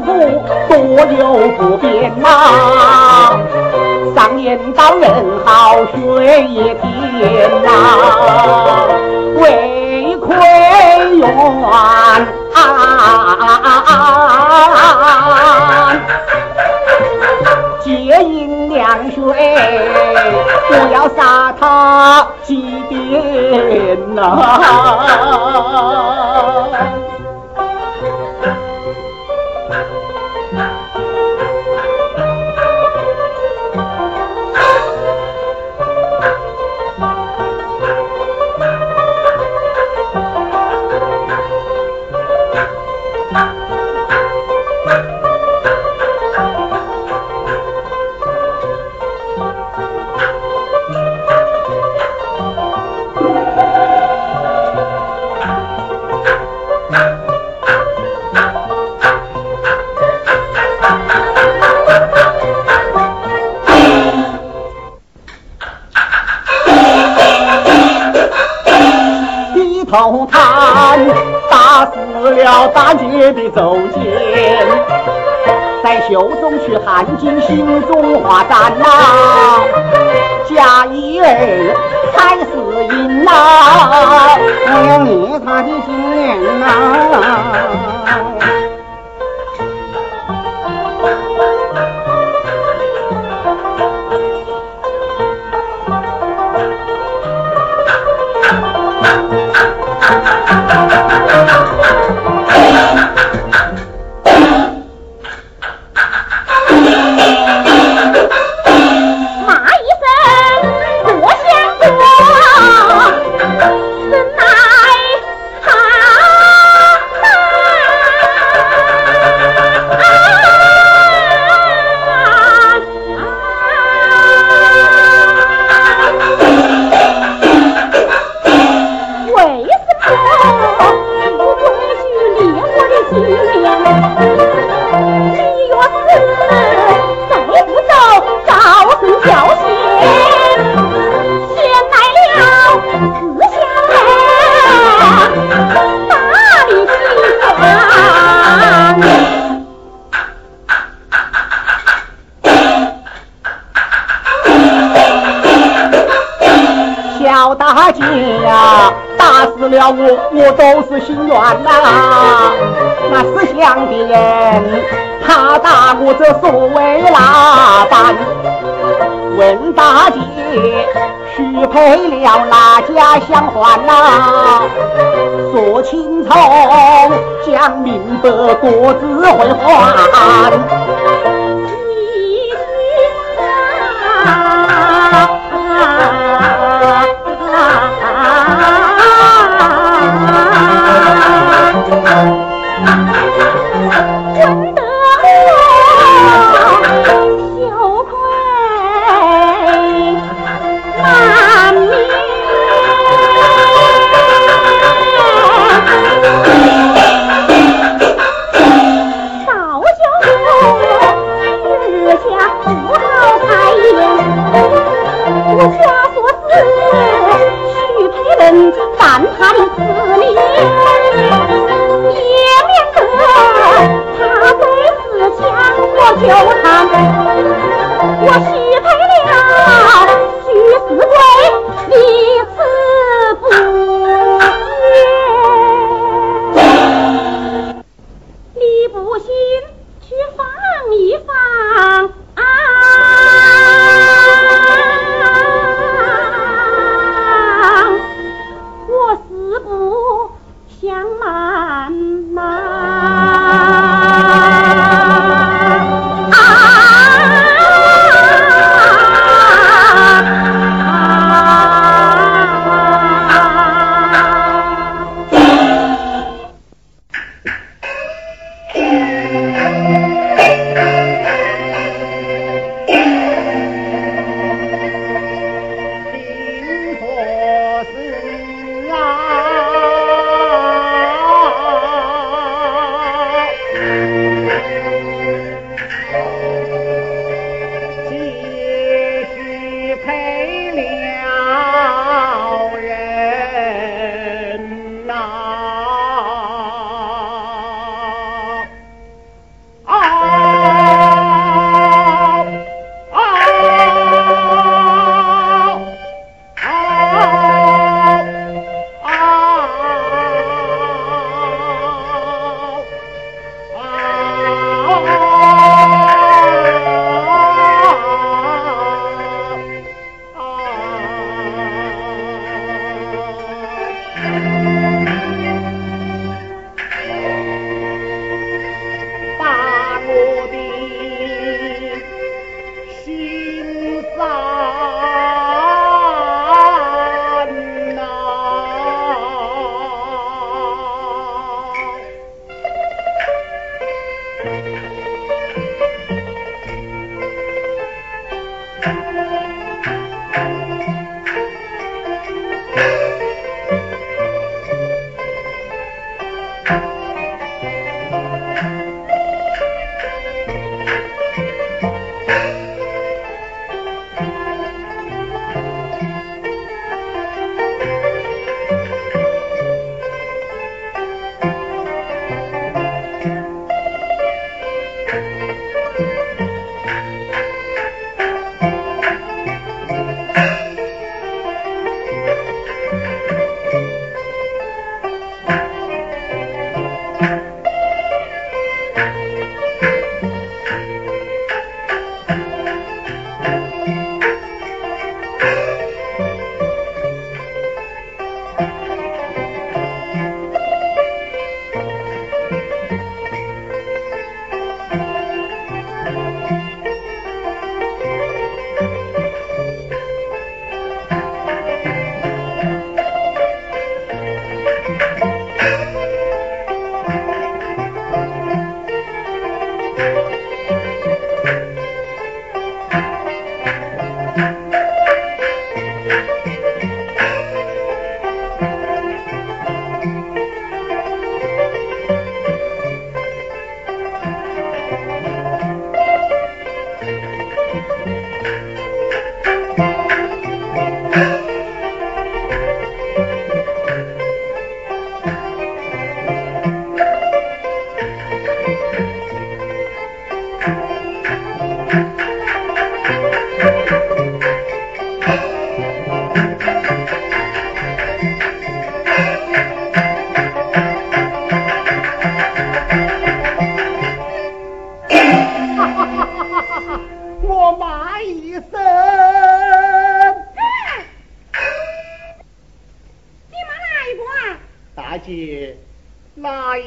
贵妇多有不便呐。上言道人好学一天呐，为亏冤。接应凉水，不要杀他几遍呐。头探打死了大姐的周建，在袖中取汗巾，心中画战呐，贾一儿才是赢呐，我要灭他的心念呐。大姐呀，打死了我，我都是心软呐。那识相的人，他打我这所谓哪般？问大姐，许配了哪家相还呐？说清楚，讲明白，各自回还。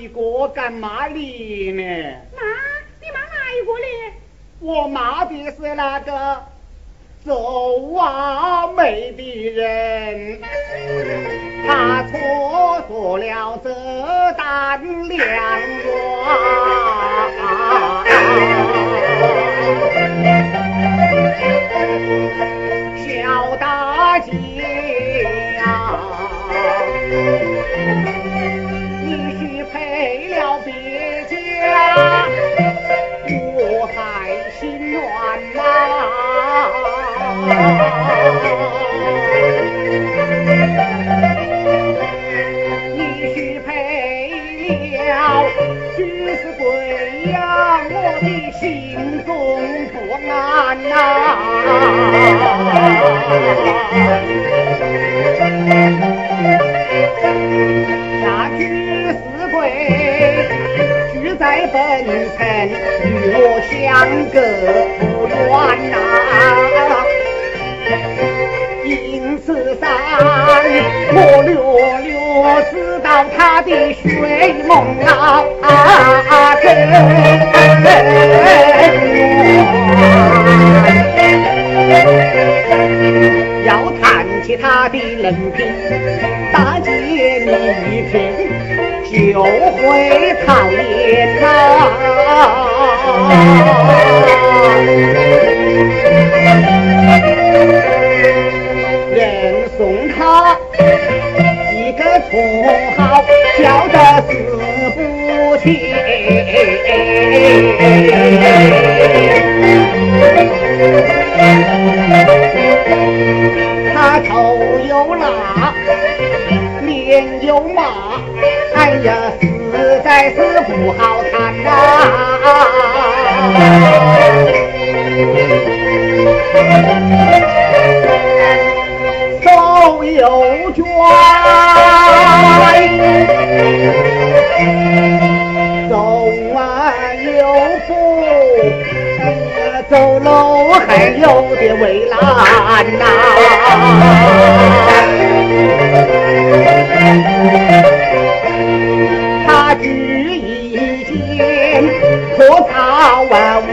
一个敢骂你呢？妈？你骂哪一个呢？我骂的是那个走娃美的人，他错过了这单良缘。小大姐。你许配了小兵。在本城，与我相隔不远呐。因此上，我略略知道他的睡梦啊，要谈起他的人品，大你一听就会讨厌呐。人送他一个绰号，叫的死不弃。脸有麻，哎呀，实在是不好看呐。手有卷，手啊有福。走路还有点为难呐，万物，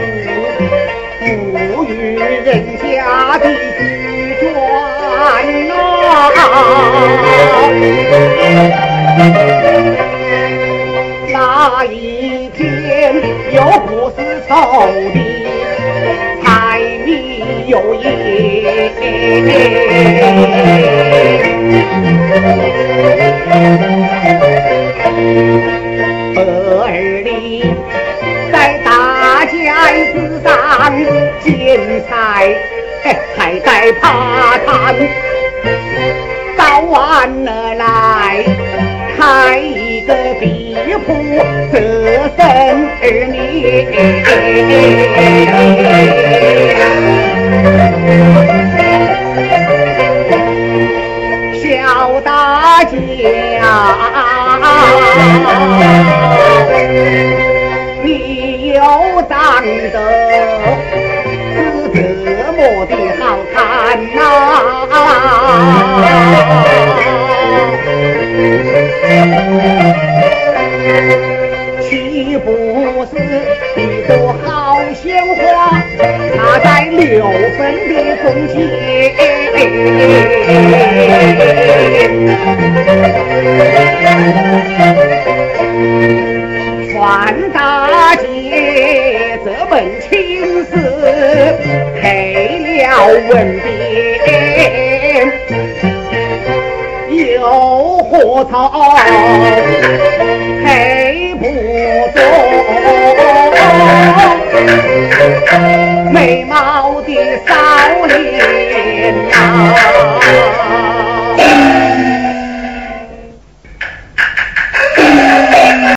不与人家的举卷呐。那一天又不是抽的。有意，儿铺，折生儿女。小大姐，你又长得是这么的好看呐，是一？朵好鲜花插在六分的中间，传大姐这门亲事配了文匾，又何草配不中？美貌的少年啊。